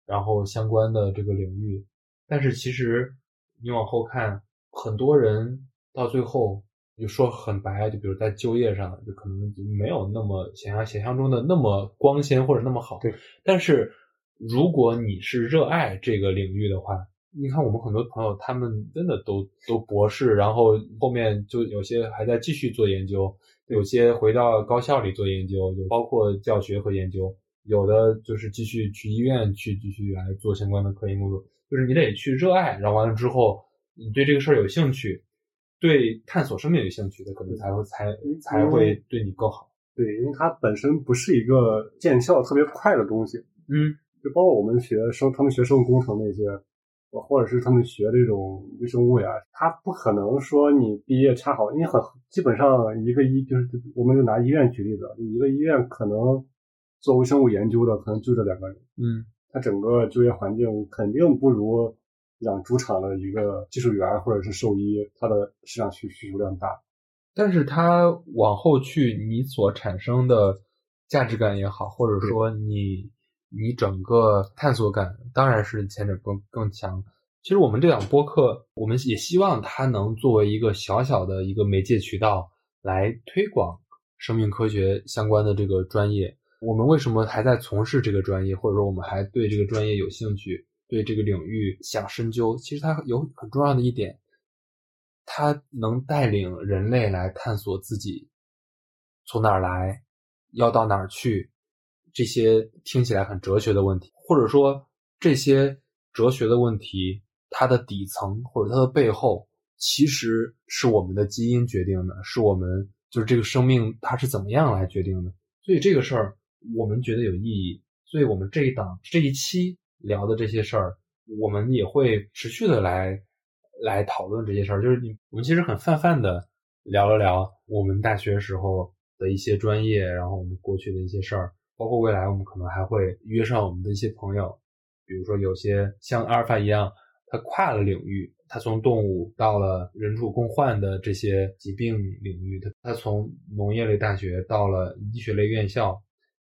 然后相关的这个领域。但是其实你往后看，很多人到最后就说很白，就比如在就业上，就可能就没有那么想象想象中的那么光鲜或者那么好。对，但是如果你是热爱这个领域的话，你看我们很多朋友，他们真的都都博士，然后后面就有些还在继续做研究，有些回到高校里做研究，就包括教学和研究，有的就是继续去医院去继续来做相关的科研工作。就是你得去热爱，然后完了之后，你对这个事儿有兴趣，对探索生命有兴趣的，可能才会才才会对你更好。对，因为它本身不是一个见效特别快的东西，嗯就包括我们学生，他们学生物工程那些，或者是他们学这种微生物呀，他不可能说你毕业恰好，因为很基本上一个医就是我们就拿医院举例子，一个医院可能做微生物研究的可能就这两个人，嗯，他整个就业环境肯定不如养猪场的一个技术员或者是兽医，他的市场需需求量大。但是它往后去，你所产生的价值感也好，或者说你你整个探索感，当然是前者更更强。其实我们这档播客，我们也希望它能作为一个小小的一个媒介渠道，来推广生命科学相关的这个专业。我们为什么还在从事这个专业，或者说我们还对这个专业有兴趣，对这个领域想深究？其实它有很重要的一点，它能带领人类来探索自己从哪儿来，要到哪儿去，这些听起来很哲学的问题，或者说这些哲学的问题，它的底层或者它的背后，其实是我们的基因决定的，是我们就是这个生命它是怎么样来决定的。所以这个事儿我们觉得有意义，所以我们这一档这一期聊的这些事儿，我们也会持续的来来讨论这些事儿。就是你我们其实很泛泛的聊了聊我们大学时候的一些专业，然后我们过去的一些事儿，包括未来我们可能还会约上我们的一些朋友，比如说有些像阿尔法一样，他跨了领域，他从动物到了人畜共患的这些疾病领域，他他从农业类大学到了医学类院校，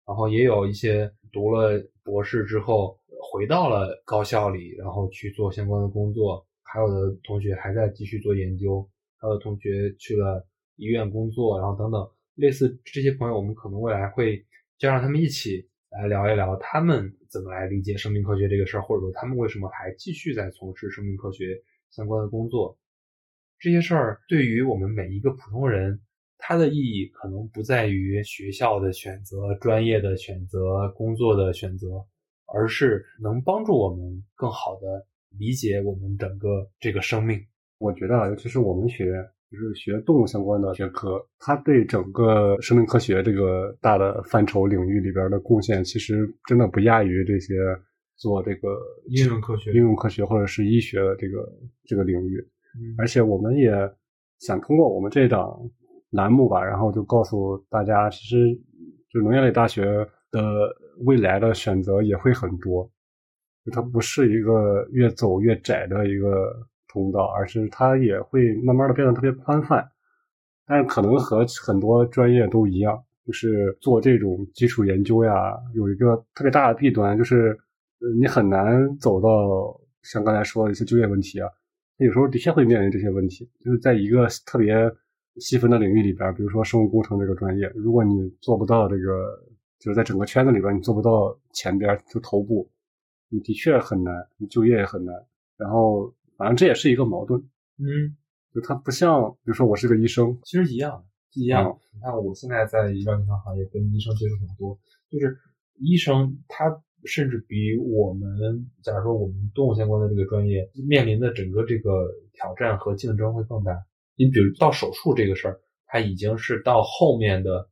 然后也有一些读了博士之后回到了高校里，然后去做相关的工作，还有的同学还在继续做研究，还有的同学去了医院工作，然后等等，类似这些朋友，我们可能未来会就让他们一起来聊一聊他们怎么来理解生命科学这个事儿，或者说他们为什么还继续在从事生命科学相关的工作。这些事儿对于我们每一个普通人，它的意义可能不在于学校的选择、专业的选择、工作的选择，而是能帮助我们更好的理解我们整个这个生命。我觉得，尤其是我们学院就是学动物相关的学科，它对整个生命科学这个大的范畴领域里边的贡献，其实真的不亚于这些做这个应用科学应用科学或者是医学的这个这个领域。嗯而且我们也想通过我们这档栏目吧，然后就告诉大家，其实就农业类大学的未来的选择也会很多，就它不是一个越走越窄的一个通道，而是它也会慢慢的变得特别宽泛。但是可能和很多专业都一样，就是做这种基础研究呀，有一个特别大的弊端，就是你很难走到像刚才说的一些就业问题啊，有时候的确会面临这些问题，就是在一个特别细分的领域里边，比如说生物工程这个专业，如果你做不到这个，就是在整个圈子里边你做不到前边就头部，你的确很难，你就业也很难。然后反正这也是一个矛盾，嗯，就它不像，比如说我是个医生，其实一样，一样。嗯你看，我现在在医疗健康行业跟医生接触很多，就是医生他甚至比我们，假如说我们动物相关的这个专业面临的整个这个挑战和竞争会更大。你比如到手术这个事儿，它已经是到后面的，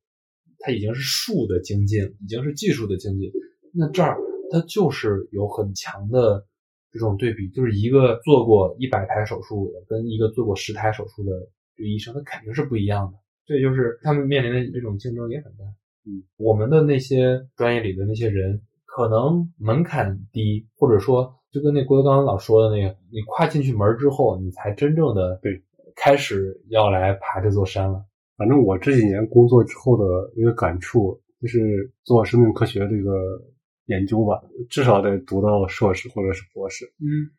它已经是术的精进，已经是技术的精进。那这儿它就是有很强的这种对比，就是一个做过一百台手术的跟一个做过十台手术的这个医生，他肯定是不一样的。所以就是他们面临的这种竞争也很大。嗯，我们的那些专业里的那些人，可能门槛低，或者说就跟那郭德纲老说的那个，你跨进去门之后，你才真正的对开始要来爬这座山了。反正我这几年工作之后的一个感触，就是做生命科学这个研究吧，至少得读到硕士或者是博士。嗯，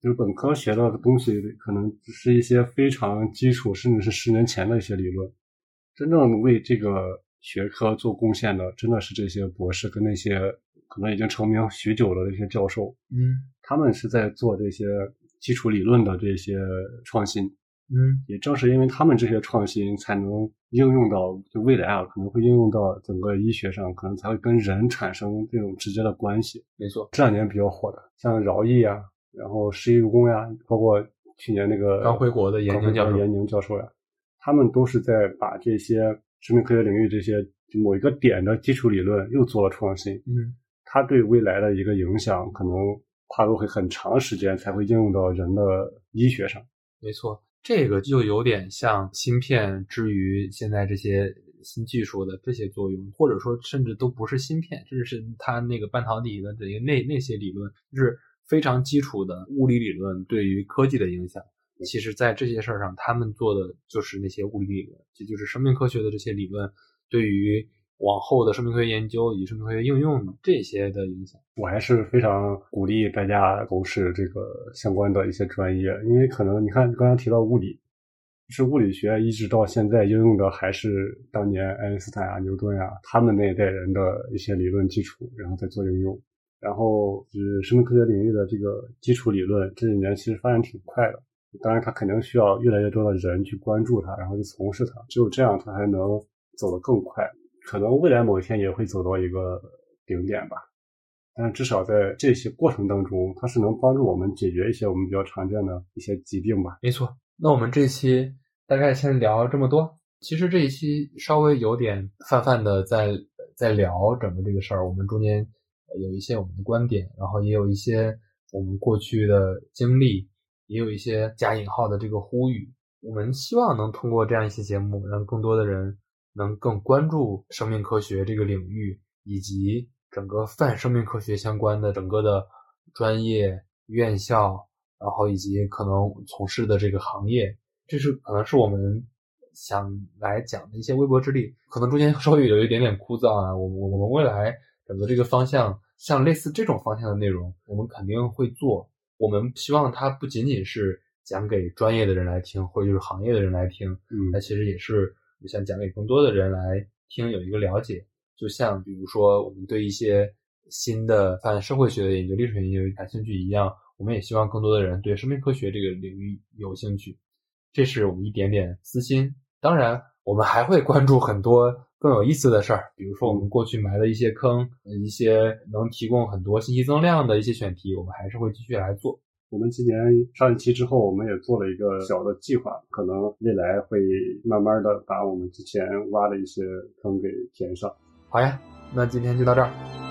就是本科学到的东西，可能只是一些非常基础，甚至是十年前的一些理论。真正为这个学科做贡献的，真的是这些博士跟那些可能已经成名许久的那些教授。嗯他们是在做这些基础理论的这些创新。嗯也正是因为他们这些创新，才能应用到就未来啊，可能会应用到整个医学上，可能才会跟人产生这种直接的关系。没错。这两年比较火的，像饶毅呀，然后施一公呀，包括去年那个刚回国的严宁教授刚回国的严宁教授呀，他们都是在把这些生命科学领域这些某一个点的基础理论又做了创新。嗯它对未来的一个影响，可能跨度会很长时间才会应用到人的医学上。没错，这个就有点像芯片之于现在这些新技术的这些作用，或者说甚至都不是芯片，这是它那个半导体的这个那那些理论，就是非常基础的物理理论对于科技的影响。其实，在这些事儿上，他们做的就是那些物理理论，也就是生命科学的这些理论对于往后的生命科学研究以及生命科学应用这些的影响。我还是非常鼓励大家从事这个相关的一些专业，因为可能你看刚才提到物理，是物理学一直到现在应用的还是当年爱因斯坦啊、牛顿啊他们那一代人的一些理论基础，然后再做应用。然后就是生命科学领域的这个基础理论，这几年其实发展挺快的。当然，它肯定需要越来越多的人去关注它，然后去从事它，只有这样，它才能走得更快。可能未来某一天也会走到一个顶点吧。但至少在这些过程当中，它是能帮助我们解决一些我们比较常见的一些疾病吧。没错，那我们这期大概先聊这么多。其实这一期稍微有点泛泛的在在聊整个这个事儿，我们中间有一些我们的观点，然后也有一些我们过去的经历，也有一些加引号的这个呼吁。我们希望能通过这样一期节目，让更多的人能更关注生命科学这个领域，以及。整个泛生命科学相关的整个的专业院校，然后以及可能从事的这个行业，这是可能是我们想来讲的一些微薄之力。可能中间稍微有一点点枯燥啊。我我我们未来整个这个方向，像类似这种方向的内容，我们肯定会做。我们希望它不仅仅是讲给专业的人来听，或者就是行业的人来听，嗯，那其实也是我想讲给更多的人来听，有一个了解。就像比如说，我们对一些新的泛社会学的研究、历史研究感兴趣一样，我们也希望更多的人对生命科学这个领域有兴趣。这是我们一点点私心。当然，我们还会关注很多更有意思的事儿，比如说我们过去埋的一些坑，一些能提供很多信息增量的一些选题，我们还是会继续来做。我们今年上一期之后，我们也做了一个小的计划，可能未来会慢慢的把我们之前挖的一些坑给填上。好呀，那今天就到这儿。